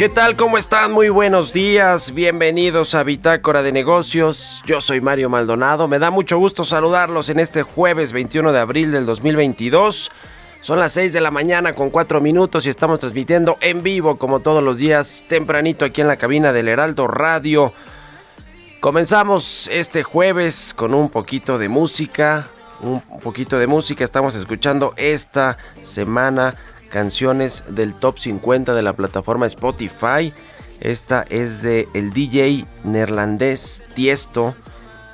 ¿Qué tal? ¿Cómo están? Muy buenos días. Bienvenidos a Bitácora de Negocios. Yo soy Mario Maldonado. Me da mucho gusto saludarlos en este jueves 21 de abril del 2022. Son las 6 de la mañana con 4 minutos y estamos transmitiendo en vivo como todos los días tempranito aquí en la cabina del Heraldo Radio. Comenzamos este jueves con un poquito de música, un poquito de música. Estamos escuchando esta semana canciones del top 50 de la plataforma Spotify. Esta es de el DJ neerlandés Tiesto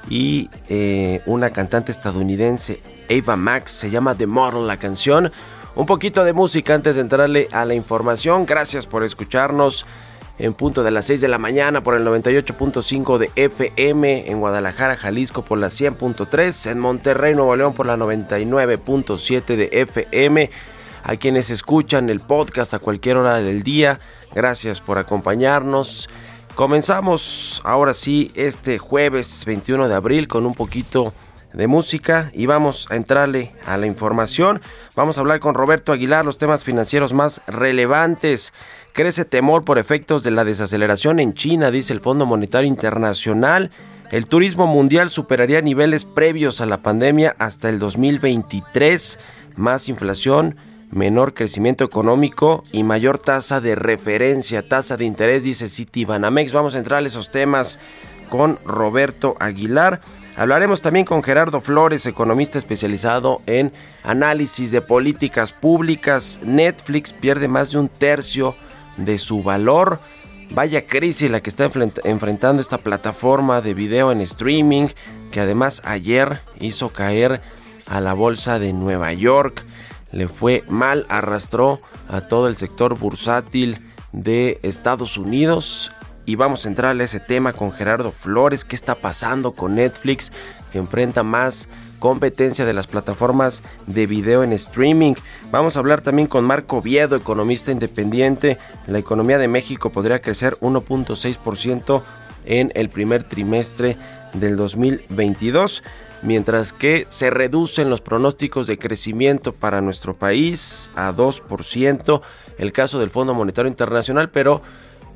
y eh, una cantante estadounidense, Ava Max. Se llama The Model la canción. Un poquito de música antes de entrarle a la información. Gracias por escucharnos en punto de las 6 de la mañana por el 98.5 de FM, en Guadalajara, Jalisco por la 100.3, en Monterrey, Nuevo León por la 99.7 de FM. A quienes escuchan el podcast a cualquier hora del día, gracias por acompañarnos. Comenzamos ahora sí este jueves 21 de abril con un poquito de música y vamos a entrarle a la información. Vamos a hablar con Roberto Aguilar los temas financieros más relevantes. Crece temor por efectos de la desaceleración en China, dice el Fondo Monetario Internacional. El turismo mundial superaría niveles previos a la pandemia hasta el 2023. Más inflación, menor crecimiento económico y mayor tasa de referencia, tasa de interés, dice Citibanamex. Vamos a entrar a esos temas con Roberto Aguilar. Hablaremos también con Gerardo Flores, economista especializado en análisis de políticas públicas. Netflix pierde más de un tercio de su valor. Vaya crisis la que está enfrent- enfrentando esta plataforma de video en streaming, que además ayer hizo caer a la bolsa de Nueva York. Le fue mal, arrastró a todo el sector bursátil de Estados Unidos. Y vamos a entrar a ese tema con Gerardo Flores. ¿Qué está pasando con Netflix? Que enfrenta más competencia de las plataformas de video en streaming. Vamos a hablar también con Marco Viedo, economista independiente. La economía de México podría crecer 1.6% en el primer trimestre del 2022, mientras que se reducen los pronósticos de crecimiento para nuestro país a 2%, el caso del Fondo Monetario Internacional, pero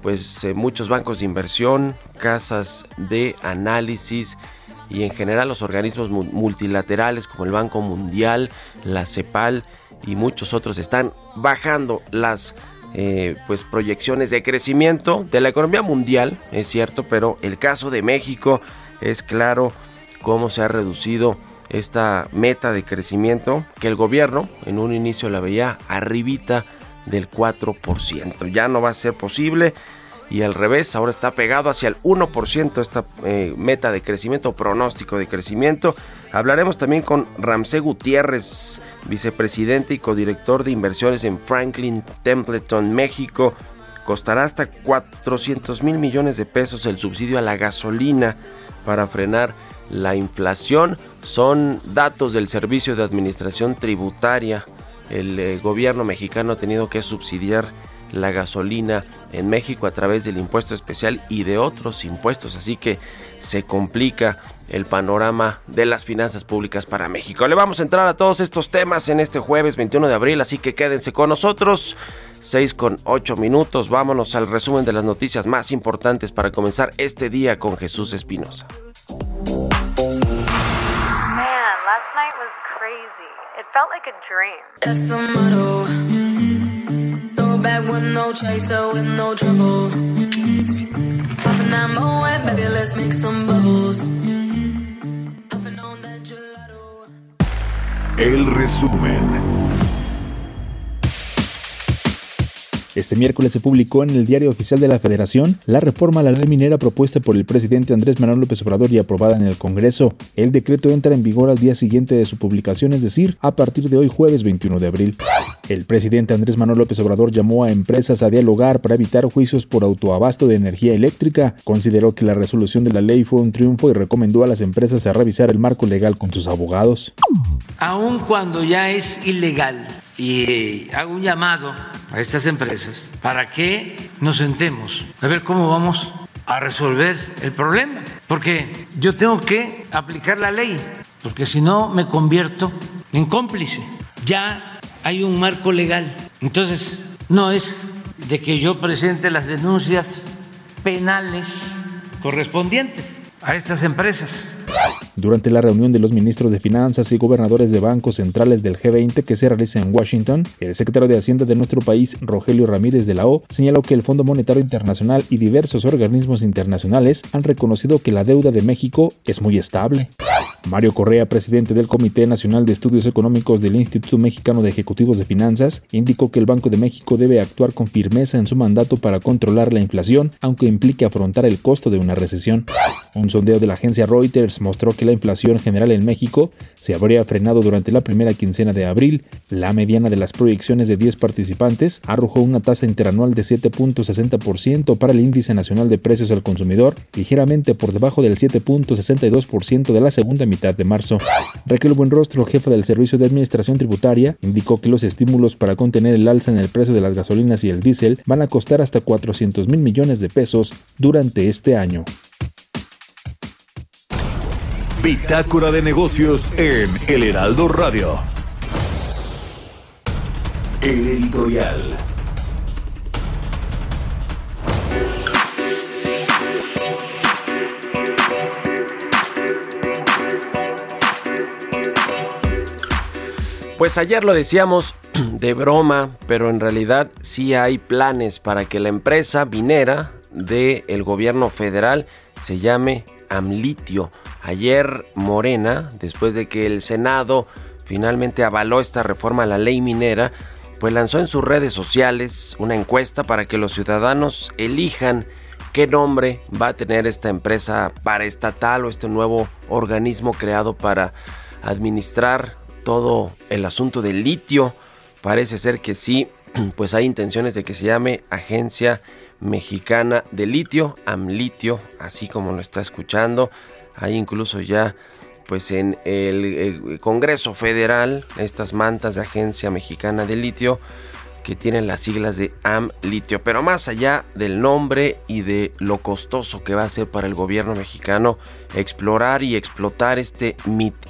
pues eh, muchos bancos de inversión, casas de análisis y en general los organismos mu- multilaterales como el Banco Mundial, la CEPAL y muchos otros están bajando las eh, pues proyecciones de crecimiento de la economía mundial, es cierto, pero el caso de México es claro cómo se ha reducido esta meta de crecimiento que el gobierno en un inicio la veía arribita del 4%. Ya no va a ser posible y al revés, ahora está pegado hacia el 1% esta eh, meta de crecimiento, pronóstico de crecimiento. Hablaremos también con Ramsey Gutiérrez, vicepresidente y codirector de inversiones en Franklin Templeton, México, costará hasta 400 mil millones de pesos el subsidio a la gasolina para frenar la inflación. Son datos del Servicio de Administración Tributaria. El eh, gobierno mexicano ha tenido que subsidiar la gasolina en México a través del impuesto especial y de otros impuestos. Así que se complica el panorama de las finanzas públicas para México. Le vamos a entrar a todos estos temas en este jueves 21 de abril, así que quédense con nosotros. 6 con 8 minutos, vámonos al resumen de las noticias más importantes para comenzar este día con Jesús Espinosa. El resumen. Este miércoles se publicó en el Diario Oficial de la Federación la reforma a la ley minera propuesta por el presidente Andrés Manuel López Obrador y aprobada en el Congreso. El decreto entra en vigor al día siguiente de su publicación, es decir, a partir de hoy jueves 21 de abril. El presidente Andrés Manuel López Obrador llamó a empresas a dialogar para evitar juicios por autoabasto de energía eléctrica. Consideró que la resolución de la ley fue un triunfo y recomendó a las empresas a revisar el marco legal con sus abogados. Aun cuando ya es ilegal y hago un llamado a estas empresas para que nos sentemos a ver cómo vamos a resolver el problema, porque yo tengo que aplicar la ley, porque si no me convierto en cómplice. Ya hay un marco legal, entonces no es de que yo presente las denuncias penales correspondientes a estas empresas durante la reunión de los ministros de Finanzas y gobernadores de bancos centrales del G20 que se realiza en Washington, el secretario de Hacienda de nuestro país, Rogelio Ramírez de la O, señaló que el Fondo Monetario Internacional y diversos organismos internacionales han reconocido que la deuda de México es muy estable. Mario Correa, presidente del Comité Nacional de Estudios Económicos del Instituto Mexicano de Ejecutivos de Finanzas, indicó que el Banco de México debe actuar con firmeza en su mandato para controlar la inflación, aunque implique afrontar el costo de una recesión. Un sondeo de la agencia Reuters mostró que la inflación general en México se habría frenado durante la primera quincena de abril. La mediana de las proyecciones de 10 participantes arrojó una tasa interanual de 7.60% para el índice nacional de precios al consumidor, ligeramente por debajo del 7.62% de la segunda mitad de marzo. Raquel Buenrostro, jefa del Servicio de Administración Tributaria, indicó que los estímulos para contener el alza en el precio de las gasolinas y el diésel van a costar hasta 400 mil millones de pesos durante este año. Bitácora de negocios en El Heraldo Radio. El editorial. Pues ayer lo decíamos de broma, pero en realidad sí hay planes para que la empresa minera del gobierno federal se llame Amlitio. Ayer Morena, después de que el Senado finalmente avaló esta reforma a la ley minera, pues lanzó en sus redes sociales una encuesta para que los ciudadanos elijan qué nombre va a tener esta empresa paraestatal o este nuevo organismo creado para administrar todo el asunto del litio. Parece ser que sí, pues hay intenciones de que se llame Agencia Mexicana de Litio, AMLitio, así como lo está escuchando. Hay incluso ya pues en el, Congreso Federal estas mantas de Agencia Mexicana de Litio que tienen las siglas de AM Litio. Pero más allá del nombre y de lo costoso que va a ser para el gobierno mexicano explorar y explotar este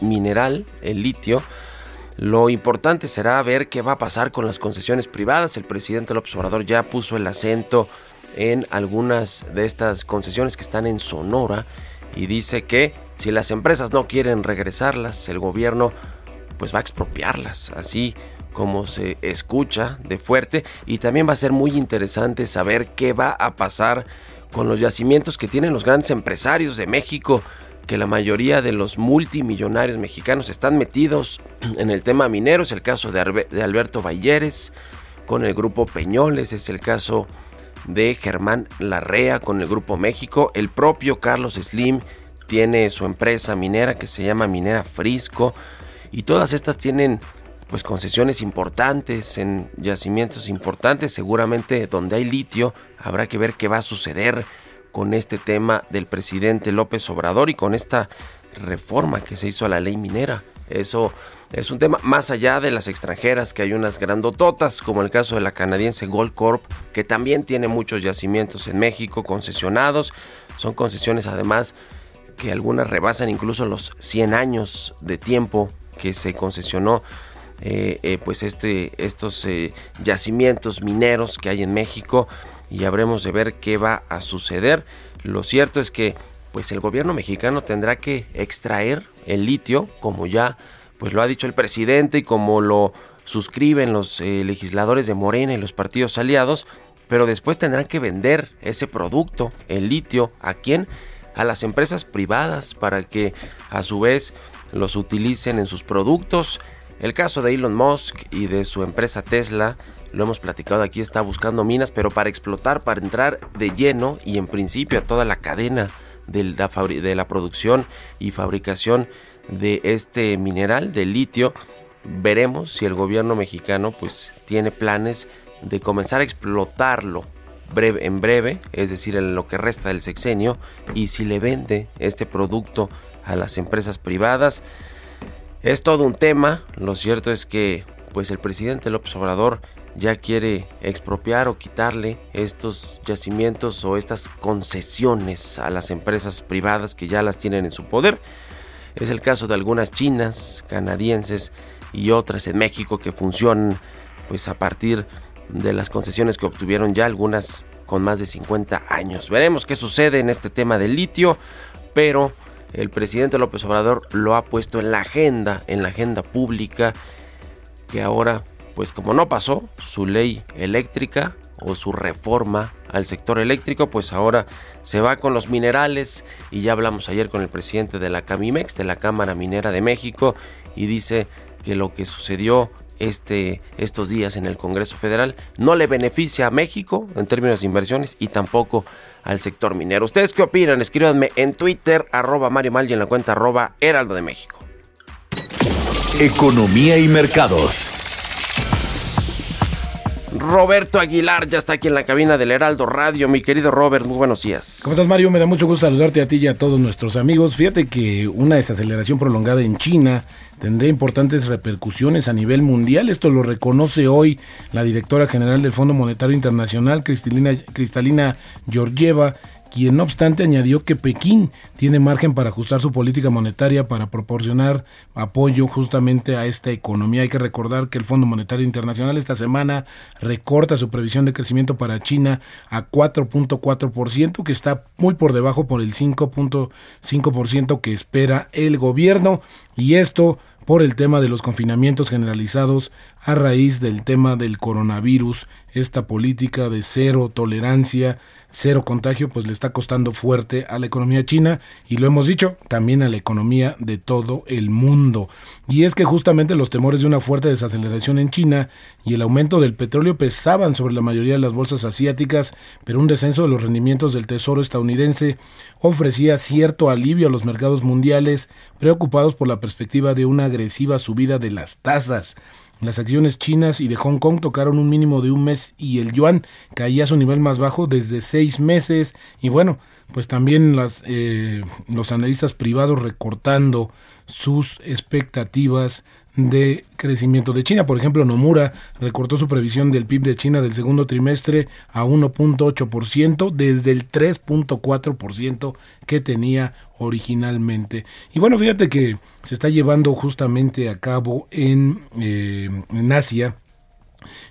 mineral, el litio, lo importante será ver qué va a pasar con las concesiones privadas. El presidente López Obrador ya puso el acento en algunas de estas concesiones que están en Sonora y dice que si las empresas no quieren regresarlas, el gobierno pues va a expropiarlas, así como se escucha de fuerte. Y también va a ser muy interesante saber qué va a pasar con los yacimientos que tienen los grandes empresarios de México, que la mayoría de los multimillonarios mexicanos están metidos en el tema minero, es el caso de, Alberto Balleres con el grupo Peñoles, es el caso de Germán Larrea con el Grupo México. El propio Carlos Slim tiene su empresa minera que se llama Minera Frisco. Y todas estas tienen pues concesiones importantes en yacimientos importantes, seguramente donde hay litio, habrá que ver qué va a suceder con este tema del presidente López Obrador y con esta reforma que se hizo a la ley minera. Eso es un tema más allá de las extranjeras, que hay unas grandototas, como el caso de la canadiense Gold Corp, que también tiene muchos yacimientos en México concesionados. Son concesiones además que algunas rebasan incluso los 100 años de tiempo que se concesionó eh, eh, pues este, estos eh, yacimientos mineros que hay en México y habremos de ver qué va a suceder. Lo cierto es que pues el gobierno mexicano tendrá que extraer el litio, como ya pues lo ha dicho el presidente y como lo suscriben los eh, legisladores de Morena y los partidos aliados, pero después tendrán que vender ese producto, el litio, ¿a quién? A las empresas privadas para que a su vez los utilicen en sus productos. El caso de Elon Musk y de su empresa Tesla, lo hemos platicado aquí, está buscando minas, pero para explotar, para entrar de lleno y en principio a toda la cadena de la, de la producción y fabricación de este mineral de litio. Veremos si el gobierno mexicano pues tiene planes de comenzar a explotarlo breve, en breve, es decir, en lo que resta del sexenio, y si le vende este producto a las empresas privadas. Es todo un tema, lo cierto es que pues el presidente López Obrador ya quiere expropiar o quitarle estos yacimientos o estas concesiones a las empresas privadas que ya las tienen en su poder. Es el caso de algunas chinas, canadienses y otras en México que funcionan pues a partir de las concesiones que obtuvieron ya algunas con más de 50 años. Veremos qué sucede en este tema del litio, pero el presidente López Obrador lo ha puesto en la agenda, en la agenda pública, que ahora, pues como no pasó su ley eléctrica o su reforma al sector eléctrico, pues ahora se va con los minerales y ya hablamos ayer con el presidente de la Camimex, de la Cámara Minera de México, y dice que lo que sucedió este, estos días en el Congreso Federal no le beneficia a México en términos de inversiones y tampoco al sector minero. ¿Ustedes qué opinan? Escríbanme en Twitter, arroba Mario Mal y en la cuenta arroba Heraldo de México. Economía y mercados. Roberto Aguilar ya está aquí en la cabina del Heraldo Radio. Mi querido Robert, muy buenos días. ¿Cómo estás, Mario? Me da mucho gusto saludarte a ti y a todos nuestros amigos. Fíjate que una desaceleración prolongada en China tendría importantes repercusiones a nivel mundial. Esto lo reconoce hoy la directora general del Fondo Monetario Internacional, Cristalina, Cristalina Georgieva, quien no obstante añadió que Pekín tiene margen para ajustar su política monetaria para proporcionar apoyo justamente a esta economía. Hay que recordar que el Fondo Monetario Internacional esta semana recorta su previsión de crecimiento para China a 4.4%, que está muy por debajo por el 5.5% que espera el gobierno. Y esto por el tema de los confinamientos generalizados a raíz del tema del coronavirus, esta política de cero tolerancia cero contagio, pues le está costando fuerte a la economía china y lo hemos dicho, también a la economía de todo el mundo. Y es que justamente los temores de una fuerte desaceleración en China y el aumento del petróleo pesaban sobre la mayoría de las bolsas asiáticas, pero un descenso de los rendimientos del tesoro estadounidense ofrecía cierto alivio a los mercados mundiales preocupados por la perspectiva de una agresiva subida de las tasas. Las acciones chinas y de Hong Kong tocaron un mínimo de un mes y el yuan caía a su nivel más bajo desde seis meses. Y bueno, pues también las, eh, los analistas privados recortando sus expectativas de crecimiento de China. Por ejemplo, Nomura recortó su previsión del PIB de China del segundo trimestre a 1.8% desde el 3.4% que tenía originalmente. Y bueno, fíjate que se está llevando justamente a cabo en, eh, en Asia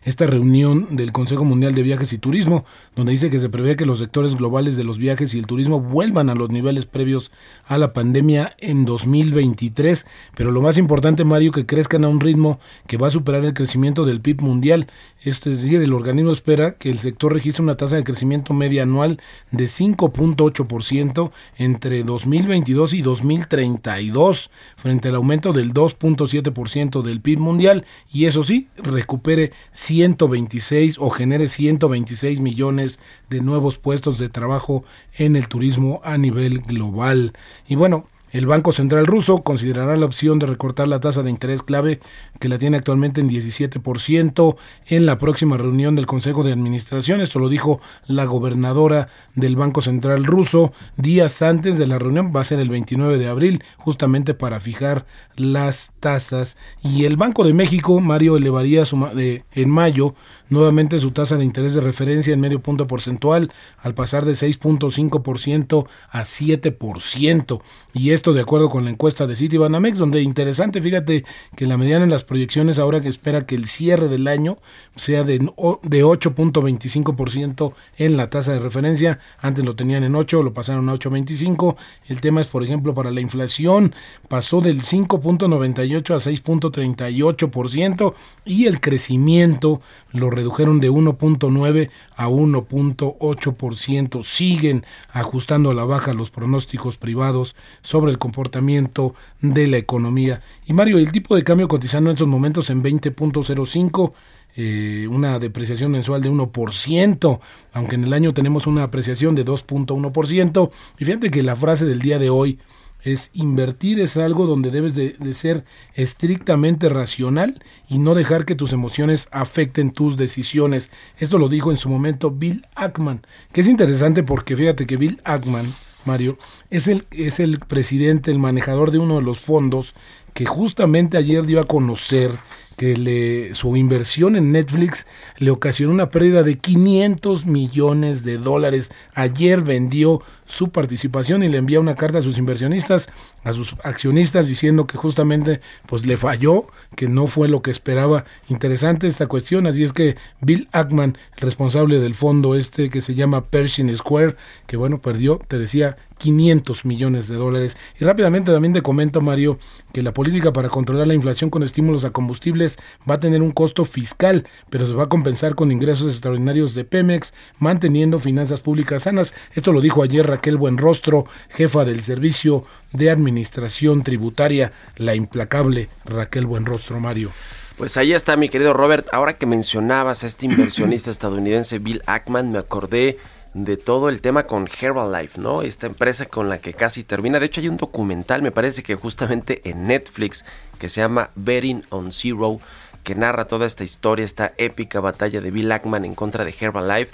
esta reunión del Consejo Mundial de Viajes y Turismo, donde dice que se prevé que los sectores globales de los viajes y el turismo vuelvan a los niveles previos a la pandemia en 2023, pero lo más importante, Mario, que crezcan a un ritmo que va a superar el crecimiento del PIB mundial, es decir, el organismo espera que el sector registre una tasa de crecimiento media anual de 5.8% entre 2022 y 2032, frente al aumento del 2.7% del PIB mundial, y eso sí, recupere 126 o genere 126 millones de nuevos puestos de trabajo en el turismo a nivel global. Y bueno, El Banco Central ruso considerará la opción de recortar la tasa de interés clave que la tiene actualmente en 17% en la próxima reunión del Consejo de Administración. Esto lo dijo la gobernadora del Banco Central ruso días antes de la reunión. Va a ser el 29 de abril, justamente para fijar las tasas. Y el Banco de México, Mario, elevaría su, en mayo nuevamente su tasa de interés de referencia en medio punto porcentual al pasar de 6.5% a 7%. Y esto de acuerdo con la encuesta de Citibanamex, donde interesante, fíjate que la mediana en las proyecciones ahora que espera que el cierre del año sea de, de 8.25% en la tasa de referencia. Antes lo tenían en 8, lo pasaron a 8.25. El tema es, por ejemplo, para la inflación, pasó del 5.98 a 6.38% y el crecimiento lo redujeron de 1.9 a 1.8%. Siguen ajustando a la baja los pronósticos privados sobre el comportamiento de la economía. Y Mario, el tipo de cambio cotizando en estos momentos en 20.05. Eh, una depreciación mensual de 1%, aunque en el año tenemos una apreciación de 2.1%. Y fíjate que la frase del día de hoy es invertir es algo donde debes de, ser estrictamente racional y no dejar que tus emociones afecten tus decisiones. Esto lo dijo en su momento Bill Ackman, que es interesante porque fíjate que Bill Ackman, Mario, es el, es el presidente, el manejador de uno de los fondos que justamente ayer dio a conocer que le, su inversión en Netflix le ocasionó una pérdida de 500 millones de dólares. Ayer vendió su participación y le envía una carta a sus inversionistas, a sus accionistas, diciendo que justamente pues le falló, que no fue lo que esperaba. Interesante esta cuestión, así es que Bill Ackman, responsable del fondo este que se llama Pershing Square, que bueno, perdió, te decía, 500 millones de dólares. Y rápidamente también te comento, Mario, que la política para controlar la inflación con estímulos a combustibles va a tener un costo fiscal, pero se va a compensar con ingresos extraordinarios de Pemex, manteniendo finanzas públicas sanas. Esto lo dijo ayer Raquel Buenrostro, jefa del Servicio de Administración Tributaria, la implacable Raquel Buenrostro, Mario. Pues ahí está mi querido Robert. Ahora que mencionabas a este inversionista estadounidense Bill Ackman, me acordé de todo el tema con Herbalife, ¿no? Esta empresa con la que casi termina. De hecho, hay un documental, me parece que justamente en Netflix, que se llama Betting on Zero, que narra toda esta historia, esta épica batalla de Bill Ackman en contra de Herbalife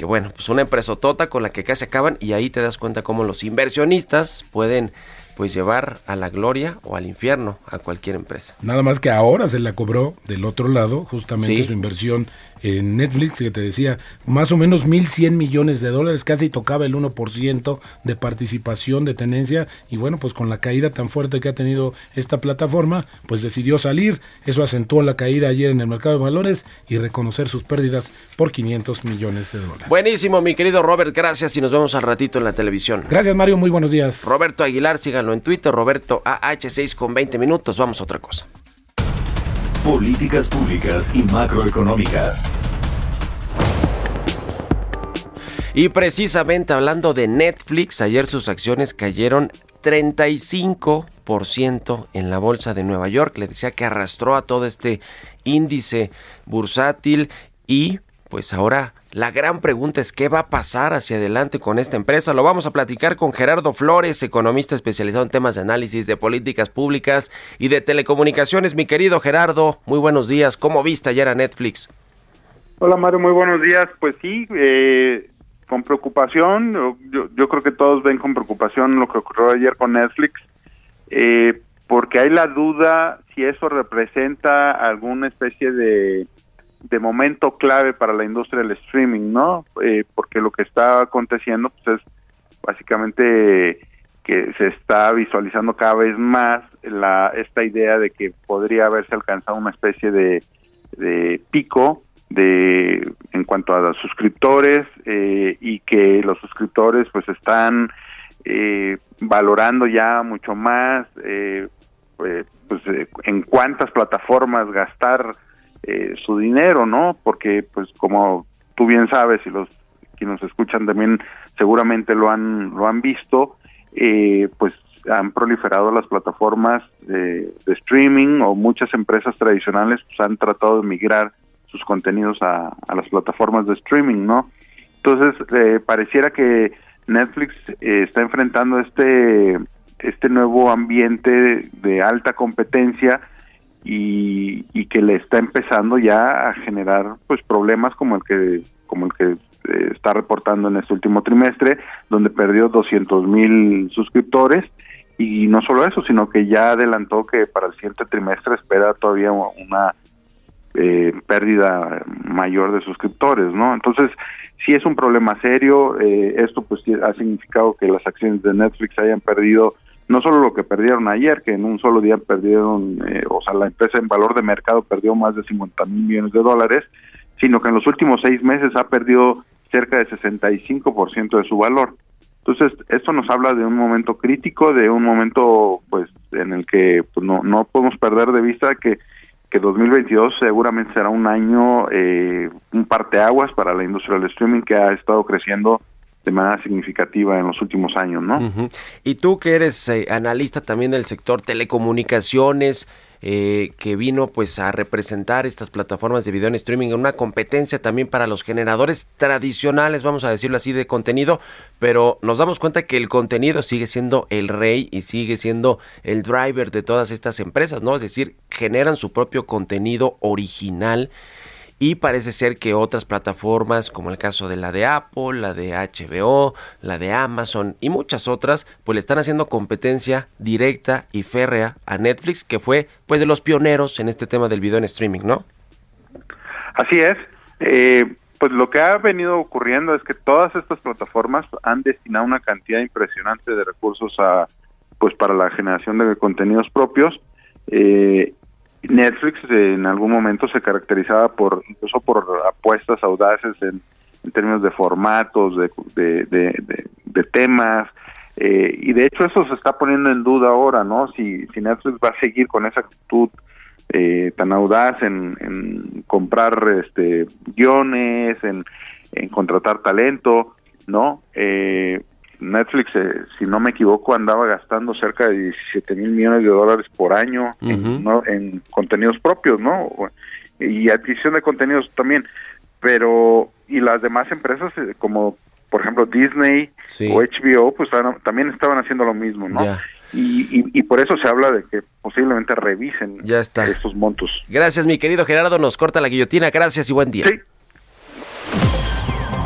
que bueno, pues una empresa tota con la que casi acaban y ahí te das cuenta cómo los inversionistas pueden pues llevar a la gloria o al infierno a cualquier empresa. Nada más que ahora se la cobró del otro lado, justamente su inversión en Netflix, que te decía, más o menos 1.100 millones de dólares, casi tocaba el 1% de participación, de tenencia, y bueno, pues con la caída tan fuerte que ha tenido esta plataforma, pues decidió salir, eso acentuó la caída ayer en el mercado de valores y reconocer sus pérdidas por 500 millones de dólares. Buenísimo, mi querido Robert, gracias y nos vemos al ratito en la televisión. Gracias, Mario, muy buenos días. Roberto Aguilar, síganlo en Twitter, Roberto AH6 con 20 minutos, vamos a otra cosa. Políticas públicas y macroeconómicas. Y precisamente hablando de Netflix, ayer sus acciones cayeron 35% en la bolsa de Nueva York. Le decía que arrastró a todo este índice bursátil y pues ahora la gran pregunta es qué va a pasar hacia adelante con esta empresa. Lo vamos a platicar con Gerardo Flores, economista especializado en temas de análisis de políticas públicas y de telecomunicaciones. Mi querido Gerardo, muy buenos días. ¿Cómo viste ayer a Netflix? Hola Mario, muy buenos días. Pues sí, eh, con preocupación. Yo, creo que todos ven con preocupación lo que ocurrió ayer con Netflix, eh, porque hay la duda si eso representa alguna especie de de momento clave para la industria del streaming, ¿no? Eh, porque lo que está aconteciendo pues, es básicamente que se está visualizando cada vez más la esta idea de que podría haberse alcanzado una especie de, pico de en cuanto a los suscriptores eh, y que los suscriptores pues están eh, valorando ya mucho más eh, pues en cuántas plataformas gastar eh, su dinero, ¿no? Porque, pues, como tú bien sabes y los que nos escuchan también seguramente lo han lo han visto, eh, pues han proliferado las plataformas de, streaming o muchas empresas tradicionales pues han tratado de migrar sus contenidos a, las plataformas de streaming, ¿no? Entonces, eh, pareciera que Netflix está enfrentando este este nuevo ambiente de alta competencia y, y que le está empezando ya a generar pues problemas como el que como el que eh, está reportando en este último trimestre donde perdió 200 mil suscriptores. Y no solo eso sino que ya adelantó que para el siguiente trimestre espera todavía una eh, pérdida mayor de suscriptores no entonces sí es un problema serio eh, esto pues ha significado que las acciones de Netflix hayan perdido no solo lo que perdieron ayer, que en un solo día perdieron, eh, o sea, la empresa en valor de mercado perdió más de 50 mil millones de dólares, sino que en los últimos seis meses ha perdido cerca de 65% de su valor. Entonces, esto nos habla de un momento crítico, de un momento pues en el que pues, no, no podemos perder de vista que, que 2022 seguramente será un año, eh, un parteaguas para la industria del streaming que ha estado creciendo de manera significativa en los últimos años, ¿no? Y tú que eres eh, analista también del sector telecomunicaciones, eh, que vino pues a representar estas plataformas de video en streaming una competencia también para los generadores tradicionales, vamos a decirlo así, de contenido, pero nos damos cuenta que el contenido sigue siendo el rey y sigue siendo el driver de todas estas empresas, ¿no? Es decir, generan su propio contenido original y parece ser que otras plataformas como el caso de la de Apple, la de HBO, la de Amazon y muchas otras pues le están haciendo competencia directa y férrea a Netflix que fue pues de los pioneros en este tema del video en streaming, ¿no? Así es. Eh, pues lo que ha venido ocurriendo es que todas estas plataformas han destinado una cantidad impresionante de recursos a pues para la generación de contenidos propios. Eh, Netflix eh, en algún momento se caracterizaba por incluso por apuestas audaces en, términos de formatos, de, de, temas, eh, y de hecho eso se está poniendo en duda ahora, ¿no? Si, si Netflix va a seguir con esa actitud eh, tan audaz en, en comprar este guiones, en, en contratar talento, ¿no? Eh, Netflix, eh, si no me equivoco, andaba gastando cerca de 17 mil millones de dólares por año en, ¿no? en contenidos propios, ¿no? Y adquisición de contenidos también. Pero, y las demás empresas, eh, como por ejemplo Disney Sí. o HBO, pues también estaban haciendo lo mismo, ¿no? Y, y, y por eso se habla de que posiblemente revisen Ya está. estos montos. Gracias mi querido Gerardo, nos corta la guillotina, gracias y buen día. Sí.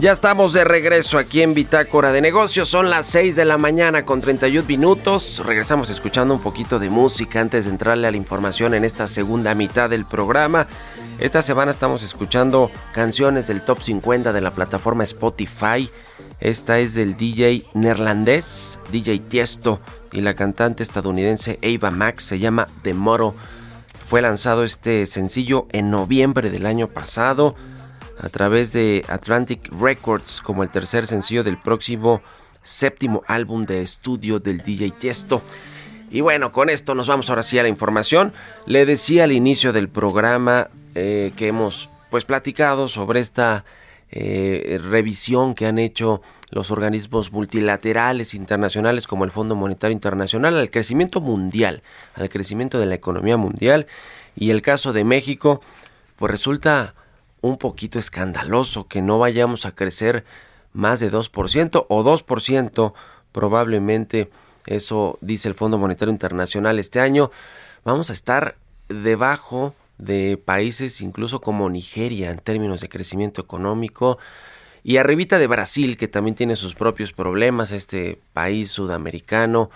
Ya estamos de regreso aquí en Bitácora de Negocios. Son las 6 de la mañana con 31 minutos. Regresamos escuchando un poquito de música antes de entrarle a la información en esta segunda mitad del programa. Esta semana estamos escuchando canciones del top 50 de la plataforma Spotify. Esta es del DJ neerlandés, DJ Tiesto, y la cantante estadounidense Ava Max. Se llama The Moro. Fue lanzado este sencillo en noviembre del año pasado a través de Atlantic Records como el tercer sencillo del próximo séptimo álbum de estudio del DJ Tiesto. Y bueno, con esto nos vamos ahora sí a la información. Le decía al inicio del programa eh, que hemos pues platicado sobre esta eh, revisión que han hecho los organismos multilaterales internacionales como el Fondo Monetario Internacional al crecimiento mundial, al crecimiento de la economía mundial y el caso de México pues resulta un poquito escandaloso que no vayamos a crecer más de 2% o 2% probablemente, eso dice el Fondo Monetario Internacional este año, vamos a estar debajo de países incluso como Nigeria en términos de crecimiento económico y arribita de Brasil que también tiene sus propios problemas, este país sudamericano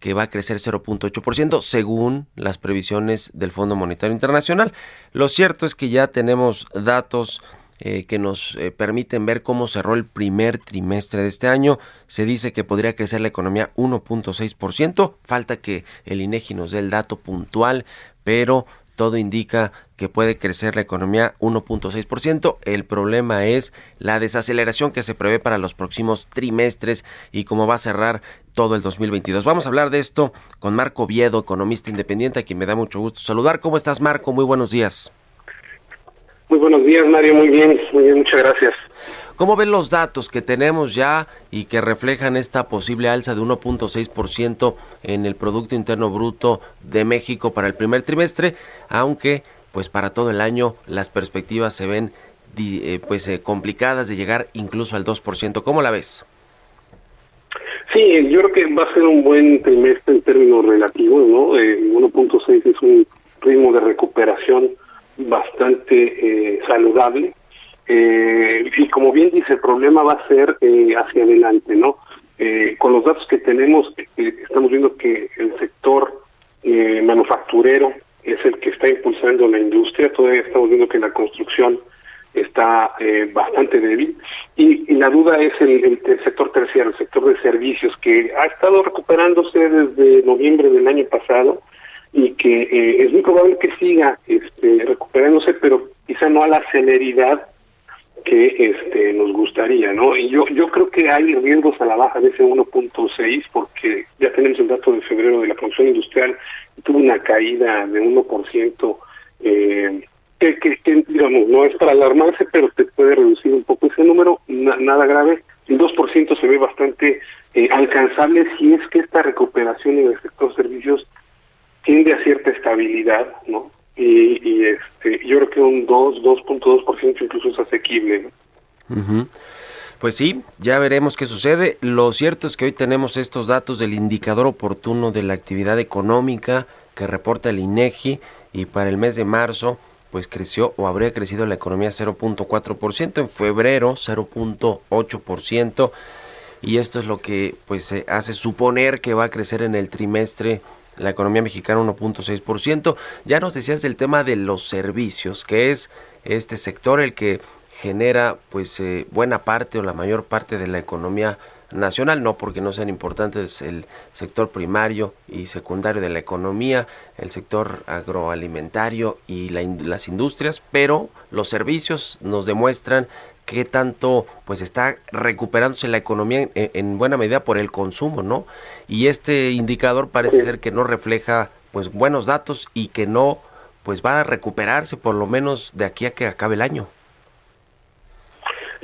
que va a crecer 0.8% según las previsiones del Fondo Monetario Internacional. Lo cierto es que ya tenemos datos eh, que nos eh, permiten ver cómo cerró el primer trimestre de este año. Se dice que podría crecer la economía 1.6%. Falta que el INEGI nos dé el dato puntual, pero todo indica que puede crecer la economía 1.6%. El problema es la desaceleración que se prevé para los próximos trimestres y cómo va a cerrar todo el 2022. Vamos a hablar de esto con Marco Viedo, economista independiente, a quien me da mucho gusto saludar. ¿Cómo estás, Marco? Muy buenos días. Muy buenos días, Mario. Muy bien, muy bien, muchas gracias. ¿Cómo ven los datos que tenemos ya y que reflejan esta posible alza de 1.6% en el Producto Interno Bruto de México para el primer trimestre? Aunque, pues para todo el año las perspectivas se ven eh, pues eh, complicadas de llegar incluso al 2%. ¿Cómo la ves? Sí, yo creo que va a ser un buen trimestre en términos relativos, ¿no? Eh, 1.6 es un ritmo de recuperación bastante eh, saludable. Eh, y como bien dice, el problema va a ser eh, hacia adelante, ¿no? Eh, con los datos que tenemos, eh, estamos viendo que el sector eh, manufacturero es el que está impulsando la industria, todavía estamos viendo que la construcción está eh, bastante débil y, la duda es el, sector terciario, el sector de servicios que ha estado recuperándose desde noviembre del año pasado y que es muy probable que siga este, recuperándose, pero quizá no a la celeridad que este nos gustaría, ¿no? Y yo yo creo que hay riesgos a la baja de ese 1.6 porque ya tenemos el dato de febrero de la producción industrial tuvo una caída de 1%, eh, que, que, que, digamos, no es para alarmarse, pero te puede reducir un poco ese número, na, nada grave. El 2% se ve bastante eh, alcanzable si es que esta recuperación en el sector servicios tiende a cierta estabilidad, ¿no? Y, y este, yo creo que un 2, 2.2% incluso es asequible. Pues sí, ya veremos qué sucede. Lo cierto es que hoy tenemos estos datos del indicador oportuno de la actividad económica que reporta el INEGI y para el mes de marzo pues creció o habría crecido la economía 0.4%, en febrero 0.8% y esto es lo que pues se hace suponer que va a crecer en el trimestre la economía mexicana 1.6%. Ya nos decías del tema de los servicios, que es este sector el que genera pues eh, buena parte o la mayor parte de la economía nacional, no porque no sean importantes el sector primario y secundario de la economía, el sector agroalimentario y la, las industrias, pero los servicios nos demuestran qué tanto pues está recuperándose la economía en, en, buena medida por el consumo, ¿no? Y este indicador parece ser que no refleja pues buenos datos y que no pues va a recuperarse por lo menos de aquí a que acabe el año.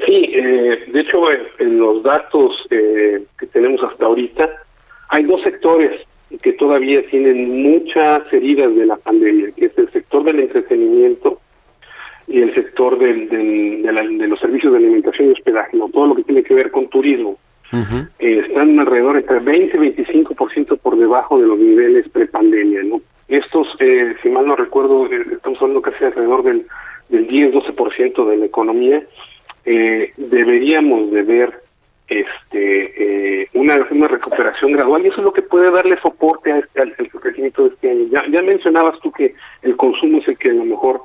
Sí, eh, de hecho en, en los datos eh, que tenemos hasta ahorita hay dos sectores que todavía tienen muchas heridas de la pandemia, que es el sector del entretenimiento y el sector del, del, de, la, de, los servicios de alimentación y hospedaje, ¿no? todo lo que tiene que ver con turismo. Uh -huh. eh, están alrededor entre 20 y 25% por debajo de los niveles prepandemia. ¿no? Estos, eh, si mal no recuerdo, eh, estamos hablando casi alrededor del, del 10-12% de la economía eh, deberíamos de ver este eh, una, una recuperación gradual y eso es lo que puede darle soporte a este, al, al crecimiento de este año. Ya, ya mencionabas tú que el consumo es el que a lo mejor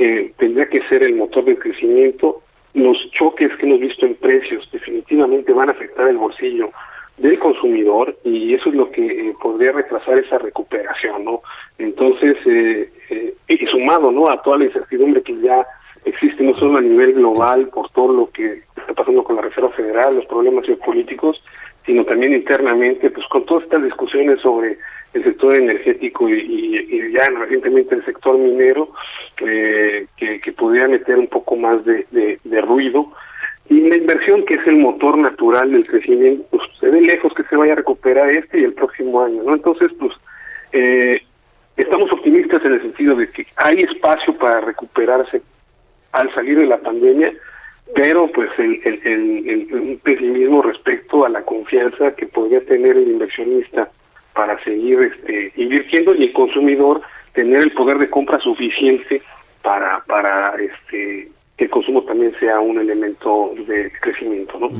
eh, tendría que ser el motor del crecimiento. Los choques que hemos visto en precios definitivamente van a afectar el bolsillo del consumidor y eso es lo que eh, podría retrasar esa recuperación, ¿no? Entonces, eh, eh, y sumado, ¿no? A toda la incertidumbre que ya existe no solo a nivel global por todo lo que está pasando con la Reserva Federal, los problemas geopolíticos, sino también internamente, pues con todas estas discusiones sobre el sector energético y, ya recientemente el sector minero, eh, que, que podría meter un poco más de, de, de ruido. Y la inversión, que es el motor natural del crecimiento, pues se ve lejos que se vaya a recuperar este y el próximo año, ¿no? Entonces, pues, eh, estamos optimistas en el sentido de que hay espacio para recuperarse al salir de la pandemia, pero pues el, pesimismo respecto a la confianza que podría tener el inversionista para seguir este, invirtiendo y el consumidor tener el poder de compra suficiente para para este que el consumo también sea un elemento de crecimiento, ¿no?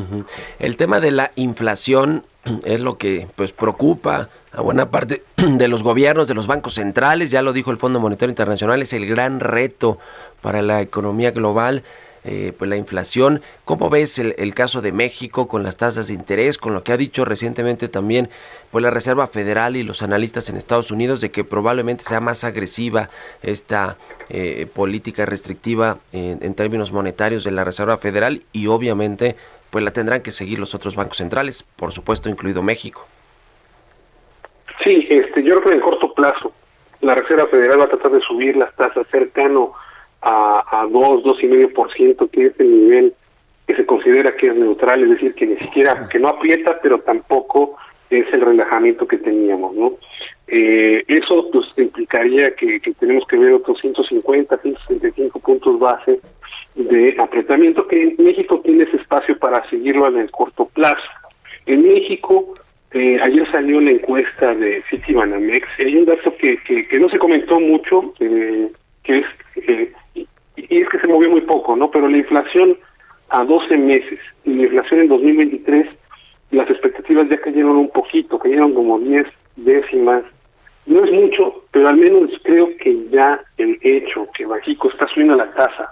El tema de la inflación es lo que pues preocupa a buena parte de los gobiernos, de los bancos centrales, ya lo dijo el Fondo Monetario Internacional, es el gran reto para la economía global. Eh, pues la inflación, ¿cómo ves el, el, caso de México con las tasas de interés, con lo que ha dicho recientemente también pues la Reserva Federal y los analistas en Estados Unidos de que probablemente sea más agresiva esta eh, política restrictiva en, términos monetarios de la Reserva Federal y obviamente pues la tendrán que seguir los otros bancos centrales, por supuesto incluido México. Sí, este, yo creo que en corto plazo la Reserva Federal va a tratar de subir las tasas cercano a 2, 2,5%, que es el nivel que se considera que es neutral, es decir, que ni siquiera, que no aprieta, pero tampoco es el relajamiento que teníamos, ¿no? Eh, eso pues implicaría que, tenemos que ver otros 150, 165 puntos base de apretamiento, que en México tiene ese espacio para seguirlo en el corto plazo. En México, eh, ayer salió la encuesta de Citibanamex, hay un dato que, que, que no se comentó mucho, eh, que es, eh, y, es que se movió muy poco, ¿no? Pero la inflación a 12 meses y la inflación en 2023 las expectativas ya cayeron un poquito, cayeron como 10 décimas. No es mucho, pero al menos creo que ya el hecho que México está subiendo la tasa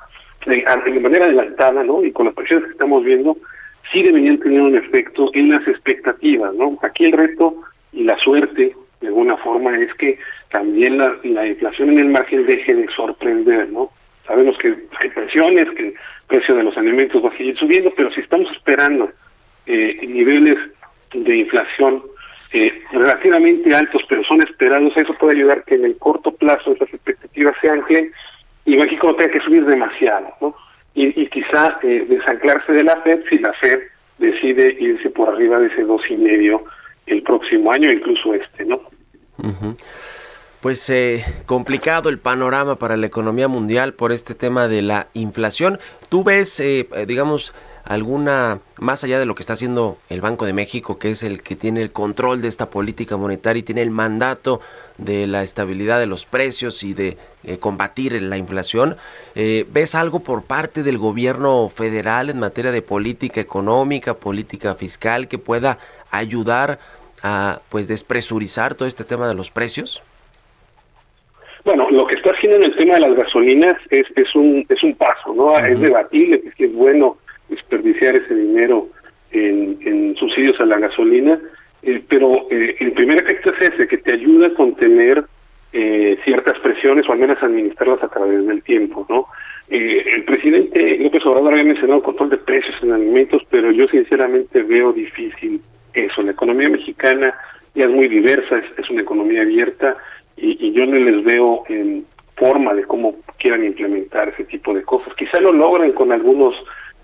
de, manera adelantada, ¿no? Y con las presiones que estamos viendo, sí deberían tener un efecto en las expectativas, ¿no? Aquí el reto y la suerte, de alguna forma, es que también la inflación en el margen deje de sorprender, ¿no? Sabemos que hay presiones, que el precio de los alimentos va a seguir subiendo, pero si estamos esperando eh, niveles de inflación eh, relativamente altos, pero son esperados, eso puede ayudar que en el corto plazo esas expectativas se anclen y México no tenga que subir demasiado, ¿no? Y, y quizá eh, desanclarse de la FED si la FED decide irse por arriba de ese dos y medio el próximo año, incluso este, ¿no? Uh. Pues eh, complicado el panorama para la economía mundial por este tema de la inflación. ¿Tú ves, eh, digamos, alguna, más allá de lo que está haciendo el Banco de México, que es el que tiene el control de esta política monetaria y tiene el mandato de la estabilidad de los precios y de eh, combatir la inflación, eh, ¿ves algo por parte del gobierno federal en materia de política económica, política fiscal, que pueda ayudar a pues despresurizar todo este tema de los precios? Bueno, lo que está haciendo en el tema de las gasolinas es, es un es un paso, ¿no? Uh -huh. Es debatible que es bueno desperdiciar ese dinero en, en subsidios a la gasolina, eh, pero eh, el primer efecto es ese, que te ayuda a contener eh, ciertas presiones o al menos administrarlas a través del tiempo, ¿no? Eh, el presidente López Obrador había mencionado control de precios en alimentos, pero yo sinceramente veo difícil eso. La economía mexicana ya es muy diversa, es, es una economía abierta y, y yo no les veo en forma de cómo quieran implementar ese tipo de cosas. Quizá lo logren con algunos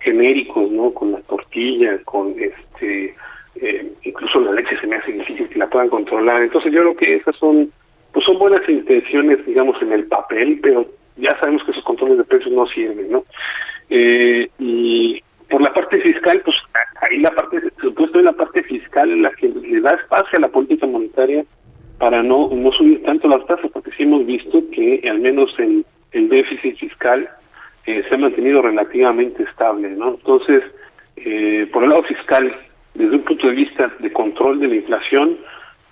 genéricos, ¿no? Con la tortilla, con este, eh, incluso la leche se me hace difícil que la puedan controlar. Entonces yo creo que esas son, pues son buenas intenciones, digamos, en el papel, pero ya sabemos que esos controles de precios no sirven, ¿no? Eh, y por la parte fiscal, pues ahí la parte, supuesto en la parte fiscal en la que le da espacio a la política monetaria para no, no subir tanto las tasas, porque sí hemos visto que al menos el, el déficit fiscal eh, se ha mantenido relativamente estable, ¿no? Entonces, eh, por el lado fiscal, desde un punto de vista de control de la inflación,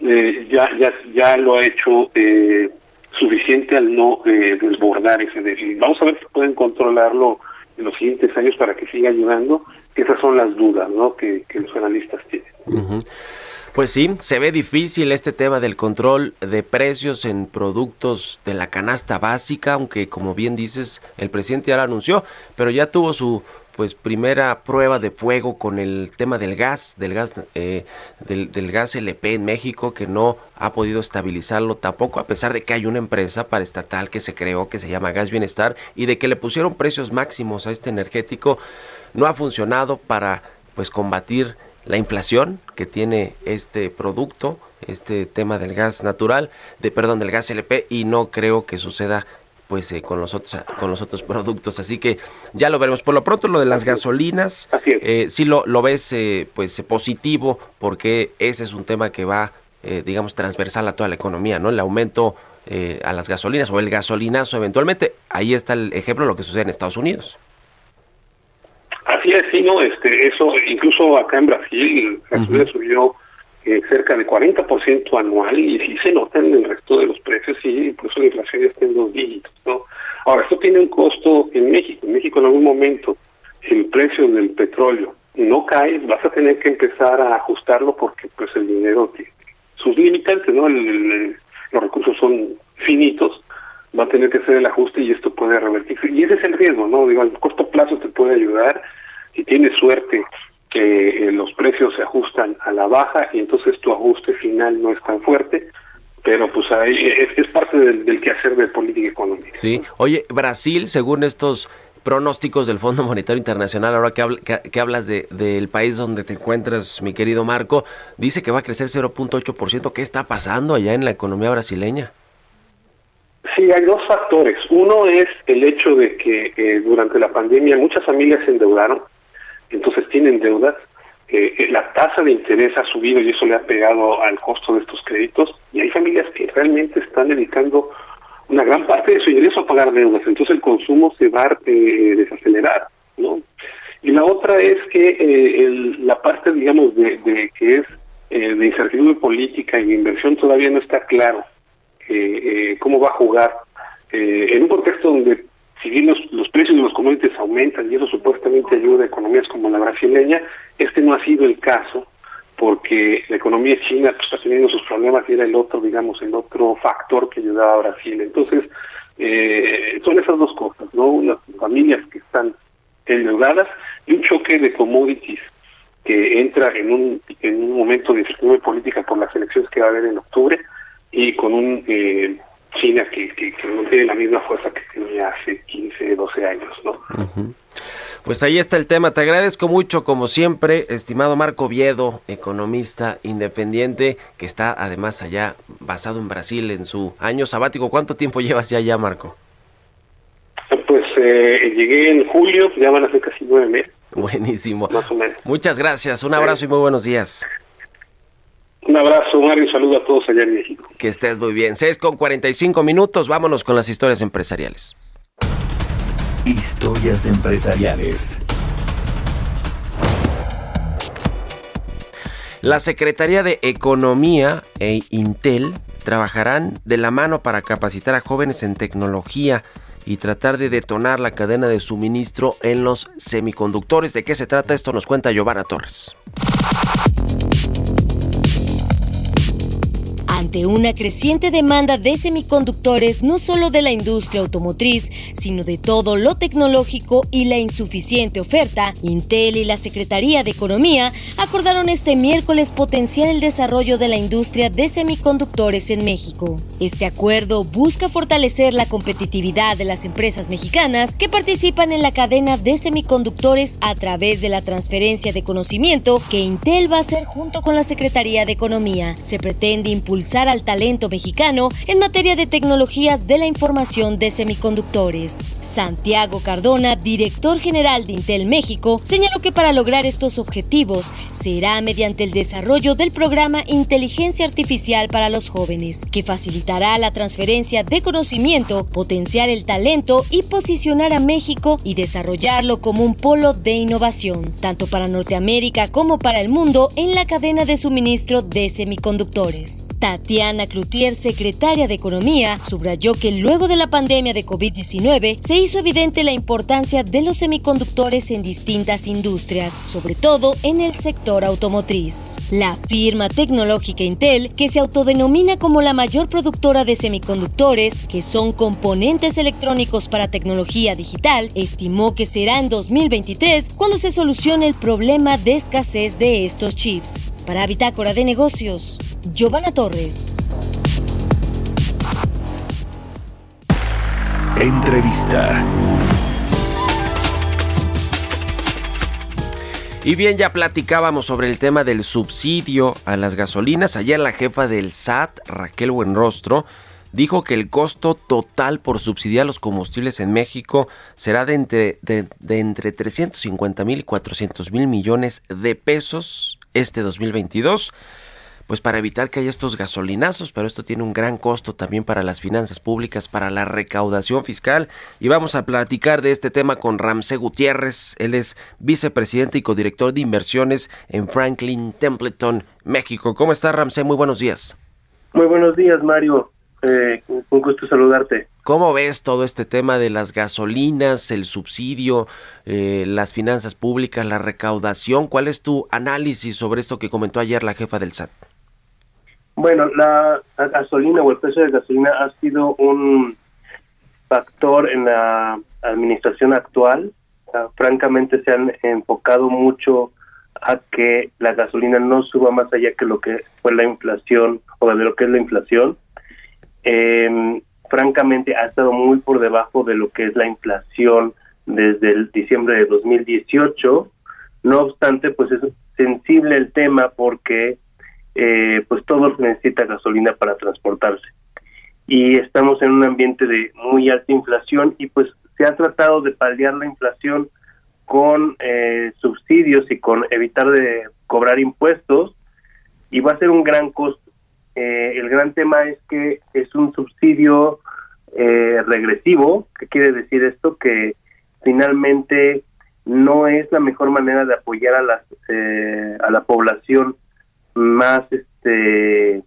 eh, ya, ya, ya lo ha hecho eh, suficiente al no eh, desbordar ese déficit. Vamos a ver si pueden controlarlo en los siguientes años para que siga ayudando. Esas son las dudas ¿no? que, que los analistas tienen. Ujú. Pues sí, se ve difícil este tema del control de precios en productos de la canasta básica, aunque como bien dices, el presidente ya lo anunció, pero ya tuvo su pues primera prueba de fuego con el tema del gas, del gas, eh, del, del gas LP en México, que no ha podido estabilizarlo tampoco, a pesar de que hay una empresa paraestatal que se creó que se llama Gas Bienestar y de que le pusieron precios máximos a este energético, no ha funcionado para pues combatir la inflación que tiene este producto, este tema del gas natural, de perdón, del gas LP y no creo que suceda pues eh, con los otros con los otros productos, así que ya lo veremos. Por lo pronto lo de las gasolinas, eh, sí lo, lo ves eh, pues eh, positivo porque ese es un tema que va eh, digamos transversal a toda la economía, ¿no? El aumento eh, a las gasolinas o el gasolinazo eventualmente, ahí está el ejemplo de lo que sucede en Estados Unidos. Así es, sí, no, este, eso, incluso acá en Brasil, la gasolina subió eh, cerca de 40% anual y sí se nota en el resto de los precios y incluso la inflación ya está en dos dígitos, ¿no? Ahora, esto tiene un costo en México. En México en algún momento el precio del petróleo no cae, vas a tener que empezar a ajustarlo porque pues el dinero tiene sus limitantes, ¿no? El- el- los recursos son finitos, va a tener que hacer el ajuste y esto puede revertir. Y ese es el riesgo, ¿no? Digo, a corto plazo te puede ayudar si tienes suerte que eh, los precios se ajustan a la baja y entonces tu ajuste final no es tan fuerte, pero pues ahí es, es parte del, del quehacer de política económica. Sí, oye, Brasil, según estos pronósticos del Fondo Monetario Internacional, ahora que, habl- que- que hablas de, del país donde te encuentras, mi querido Marco, dice que va a crecer 0.8%. ¿Qué está pasando allá en la economía brasileña? Sí, hay dos factores. Uno es el hecho de que eh, durante la pandemia muchas familias se endeudaron, entonces tienen deudas. Eh, eh, la tasa de interés ha subido y eso le ha pegado al costo de estos créditos. Y hay familias que realmente están dedicando una gran parte de su ingreso a pagar deudas. Entonces el consumo se va a eh, desacelerar, ¿no? Y la otra es que eh, el- la parte, digamos, de, que es eh, de incertidumbre política y de inversión todavía no está claro eh, cómo va a jugar en un contexto donde si bien los, los precios de los commodities aumentan y eso supuestamente ayuda a economías como la brasileña, este no ha sido el caso porque la economía china pues, está teniendo sus problemas y era el otro, digamos, el otro factor que ayudaba a Brasil. Entonces, eh, son esas dos cosas, ¿no? Unas familias que están endeudadas y un choque de commodities que entra en un, en un momento de incertidumbre política por las elecciones que va a haber en octubre y con un eh, China que, que, que no tiene la misma fuerza que tenía hace 15, 12 años, ¿no? Pues ahí está el tema. Te agradezco mucho, como siempre, estimado Marco Viedo, economista independiente, que está además allá basado en Brasil en su año sabático. ¿Cuánto tiempo llevas ya allá, Marco? Pues eh, llegué en julio, ya van a ser casi nueve meses. Buenísimo. Más o menos. Muchas gracias, un abrazo y muy buenos días. Un abrazo, Mario, un saludo a todos allá en México. Que estés muy bien. 6 con 45 minutos, vámonos con las historias empresariales. Historias empresariales. La Secretaría de Economía e Intel trabajarán de la mano para capacitar a jóvenes en tecnología y tratar de detonar la cadena de suministro en los semiconductores. ¿De qué se trata? Esto nos cuenta Giovanna Torres. Ante una creciente demanda de semiconductores, no solo de la industria automotriz, sino de todo lo tecnológico y la insuficiente oferta, Intel y la Secretaría de Economía acordaron este miércoles potenciar el desarrollo de la industria de semiconductores en México. Este acuerdo busca fortalecer la competitividad de las empresas mexicanas que participan en la cadena de semiconductores a través de la transferencia de conocimiento que Intel va a hacer junto con la Secretaría de Economía. Se pretende impulsar al talento mexicano en materia de tecnologías de la información de semiconductores. Santiago Cardona, director general de Intel México, señaló que para lograr estos objetivos será mediante el desarrollo del programa Inteligencia Artificial para los Jóvenes, que facilitará la transferencia de conocimiento, potenciar el talento y posicionar a México y desarrollarlo como un polo de innovación, tanto para Norteamérica como para el mundo en la cadena de suministro de semiconductores. Tatiana Cloutier, secretaria de Economía, subrayó que luego de la pandemia de COVID-19 se hizo evidente la importancia de los semiconductores en distintas industrias, sobre todo en el sector automotriz. La firma tecnológica Intel, que se autodenomina como la mayor productora de semiconductores, que son componentes electrónicos para tecnología digital, estimó que será en 2023 cuando se solucione el problema de escasez de estos chips. Para Bitácora de Negocios, Giovanna Torres. Entrevista. Y bien, ya platicábamos sobre el tema del subsidio a las gasolinas. Ayer la jefa del SAT, Raquel Buenrostro, dijo que el costo total por subsidiar los combustibles en México será de entre, de, de entre 350 mil y 400 mil millones de pesos este 2022 pues para evitar que haya estos gasolinazos, pero esto tiene un gran costo también para las finanzas públicas, para la recaudación fiscal. Y vamos a platicar de este tema con Ramsey Gutiérrez, él es vicepresidente y codirector de inversiones en Franklin Templeton, México. ¿Cómo está Ramsey? Muy buenos días. Muy buenos días, Mario. Eh, un gusto saludarte. ¿Cómo ves todo este tema de las gasolinas, el subsidio, eh, las finanzas públicas, la recaudación? ¿Cuál es tu análisis sobre esto que comentó ayer la jefa del SAT? Bueno, la, la gasolina o el precio de gasolina ha sido un factor en la administración actual. Uh, francamente se han enfocado mucho a que la gasolina no suba más allá que lo que fue la inflación o de lo que es la inflación. Eh, francamente ha estado muy por debajo de lo que es la inflación desde el diciembre de 2018. No obstante, pues es sensible el tema porque eh, pues todos necesita gasolina para transportarse. Y estamos en un ambiente de muy alta inflación y pues se ha tratado de paliar la inflación con eh, subsidios y con evitar de cobrar impuestos y va a ser un gran costo. Eh, el gran tema es que es un subsidio eh, regresivo. ¿Qué quiere decir esto? Que finalmente no es la mejor manera de apoyar a las eh, a la población más este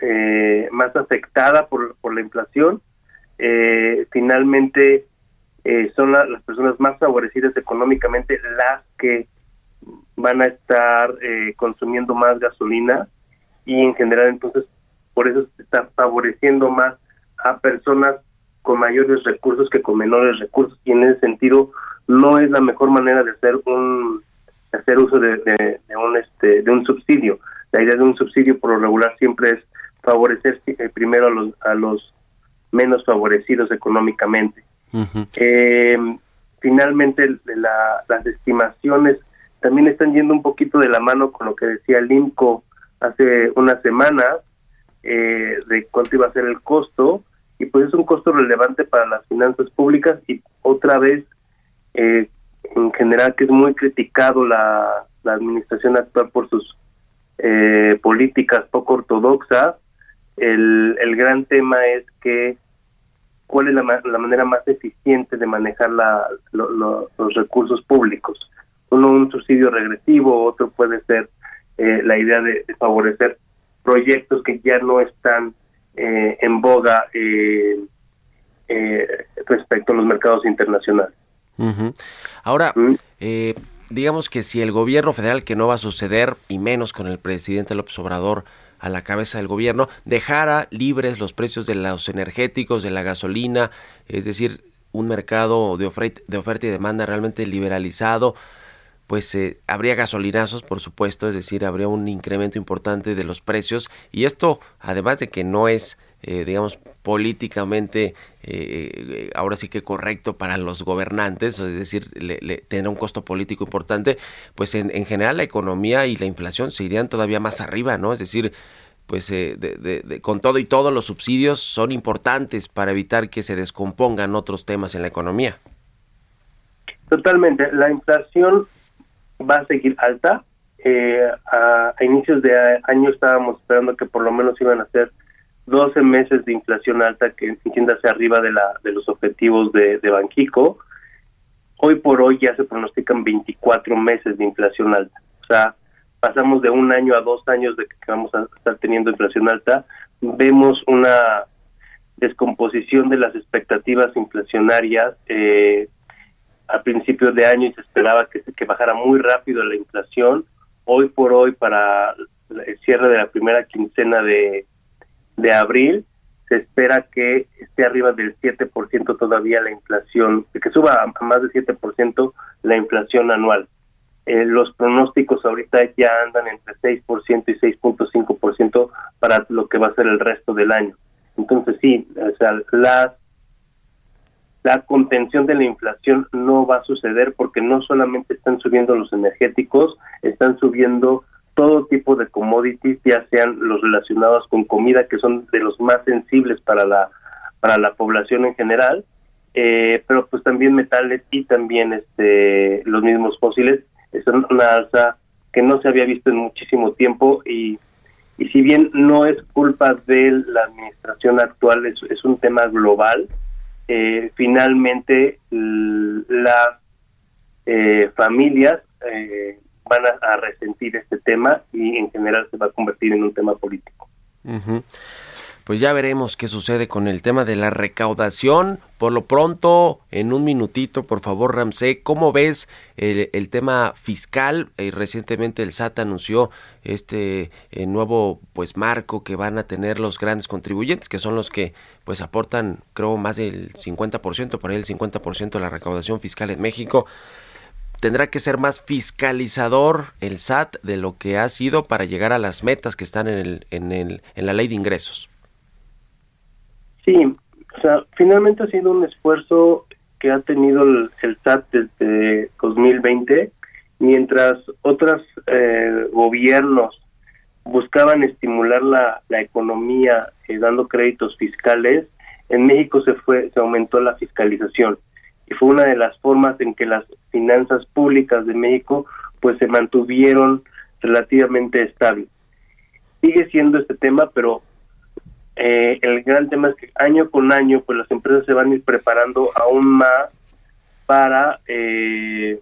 eh, más afectada por, por la inflación eh, finalmente eh, son la, las personas más favorecidas económicamente las que van a estar consumiendo más gasolina y en general entonces por eso se está favoreciendo más a personas con mayores recursos que con menores recursos y en ese sentido no es la mejor manera de hacer un hacer uso de, de, de, un este de un subsidio la idea de un subsidio por lo regular siempre es favorecer eh, primero a los a los menos favorecidos económicamente uh -huh. eh, finalmente la, las estimaciones también están yendo un poquito de la mano con lo que decía el INCO hace unas semanas eh, de cuánto iba a ser el costo y pues es un costo relevante para las finanzas públicas y otra vez eh, en general que es muy criticado la, la administración actual por sus eh, políticas poco ortodoxas. El, el gran tema es que cuál es la, la manera más eficiente de manejar la, lo, lo, los recursos públicos uno un subsidio regresivo otro puede ser eh, la idea de, de favorecer proyectos que ya no están eh, en boga eh, eh, respecto a los mercados internacionales. Uh -huh. Ahora, -huh. eh, digamos que si el gobierno federal, que no va a suceder, y menos con el presidente López Obrador a la cabeza del gobierno, dejara libres los precios de los energéticos, de la gasolina, es decir, un mercado de oferta, de oferta y demanda realmente liberalizado, pues eh, habría gasolinazos, por supuesto, es decir, habría un incremento importante de los precios y esto, además de que no es, eh, digamos, políticamente eh, ahora sí que correcto para los gobernantes, es decir, le, le, tener un costo político importante, pues en, en general la economía y la inflación se irían todavía más arriba, ¿no? Es decir, pues eh, de, con todo y todo los subsidios son importantes para evitar que se descompongan otros temas en la economía. Totalmente, la inflación va a seguir alta. Eh, a, inicios de año estábamos esperando que por lo menos iban a ser 12 meses de inflación alta, que entiéndase arriba de, la, de los objetivos de, de Banquico. Hoy por hoy ya se pronostican 24 meses de inflación alta. O sea, pasamos de un año a dos años de que vamos a estar teniendo inflación alta. Vemos una descomposición de las expectativas inflacionarias. Eh, a principios de año y se esperaba que, que bajara muy rápido la inflación. Hoy por hoy, para el cierre de la primera quincena de, de abril, se espera que esté arriba del 7% todavía la inflación, que suba a más del 7% la inflación anual. Eh, los pronósticos ahorita ya andan entre 6% y 6.5% para lo que va a ser el resto del año. Entonces sí, o sea, las la contención de la inflación no va a suceder porque no solamente están subiendo los energéticos, están subiendo todo tipo de commodities, ya sean los relacionados con comida, que son de los más sensibles para la para la población en general, eh, pero pues también metales y también este los mismos fósiles es una alza que no se había visto en muchísimo tiempo y y si bien no es culpa de la administración actual, es, es un tema global, eh, finalmente las eh, familias eh, van a, resentir este tema y en general se va a convertir en un tema político. Uh. Pues ya veremos qué sucede con el tema de la recaudación. Por lo pronto, en un minutito, por favor, Ramsey, ¿cómo ves el, tema fiscal? Eh, recientemente el SAT anunció este eh, nuevo pues marco que van a tener los grandes contribuyentes, que son los que pues aportan, creo, más del 50%, por ahí el 50% de la recaudación fiscal en México tendrá que ser más fiscalizador el SAT de lo que ha sido para llegar a las metas que están en, el, en, el, en la ley de ingresos. Sí, o sea, finalmente ha sido un esfuerzo que ha tenido el, el SAT desde 2020, mientras otros eh, gobiernos buscaban estimular la, economía eh, dando créditos fiscales, en México se fue se aumentó la fiscalización y fue una de las formas en que las finanzas públicas de México pues se mantuvieron relativamente estables. Sigue siendo este tema, pero eh, el gran tema es que año con año pues las empresas se van a ir preparando aún más para eh,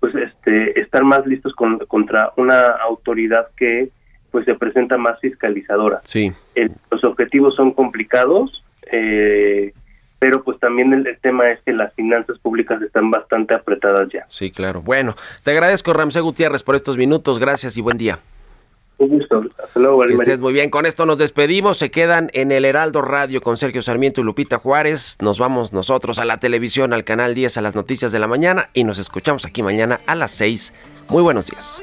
pues este estar más listos con, contra una autoridad que pues se presenta más fiscalizadora. Sí. El, los objetivos son complicados, eh, pero pues también el, el, tema es que las finanzas públicas están bastante apretadas ya. Sí, claro. Bueno, te agradezco Ramsey Gutiérrez por estos minutos, gracias y buen día. Un gusto. Hasta luego, que estés muy bien. Con esto nos despedimos. Se quedan en el Heraldo Radio con Sergio Sarmiento y Lupita Juárez. Nos vamos nosotros a la televisión, al canal 10, a las noticias de la mañana y nos escuchamos aquí mañana a las 6. Muy buenos días.